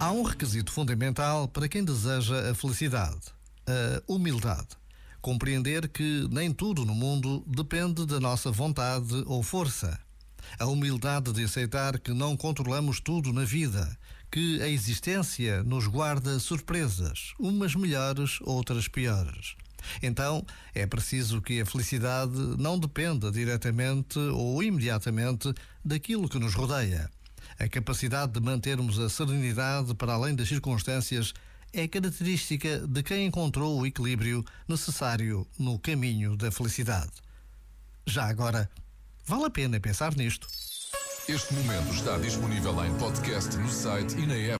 Há um requisito fundamental para quem deseja a felicidade: a humildade. Compreender que nem tudo no mundo depende da nossa vontade ou força. A humildade de aceitar que não controlamos tudo na vida, que a existência nos guarda surpresas, umas melhores, outras piores. Então, é preciso que a felicidade não dependa diretamente ou imediatamente daquilo que nos rodeia. A capacidade de mantermos a serenidade para além das circunstâncias é característica de quem encontrou o equilíbrio necessário no caminho da felicidade. Já agora, vale a pena pensar nisto. Este momento está disponível em podcast no site e na app.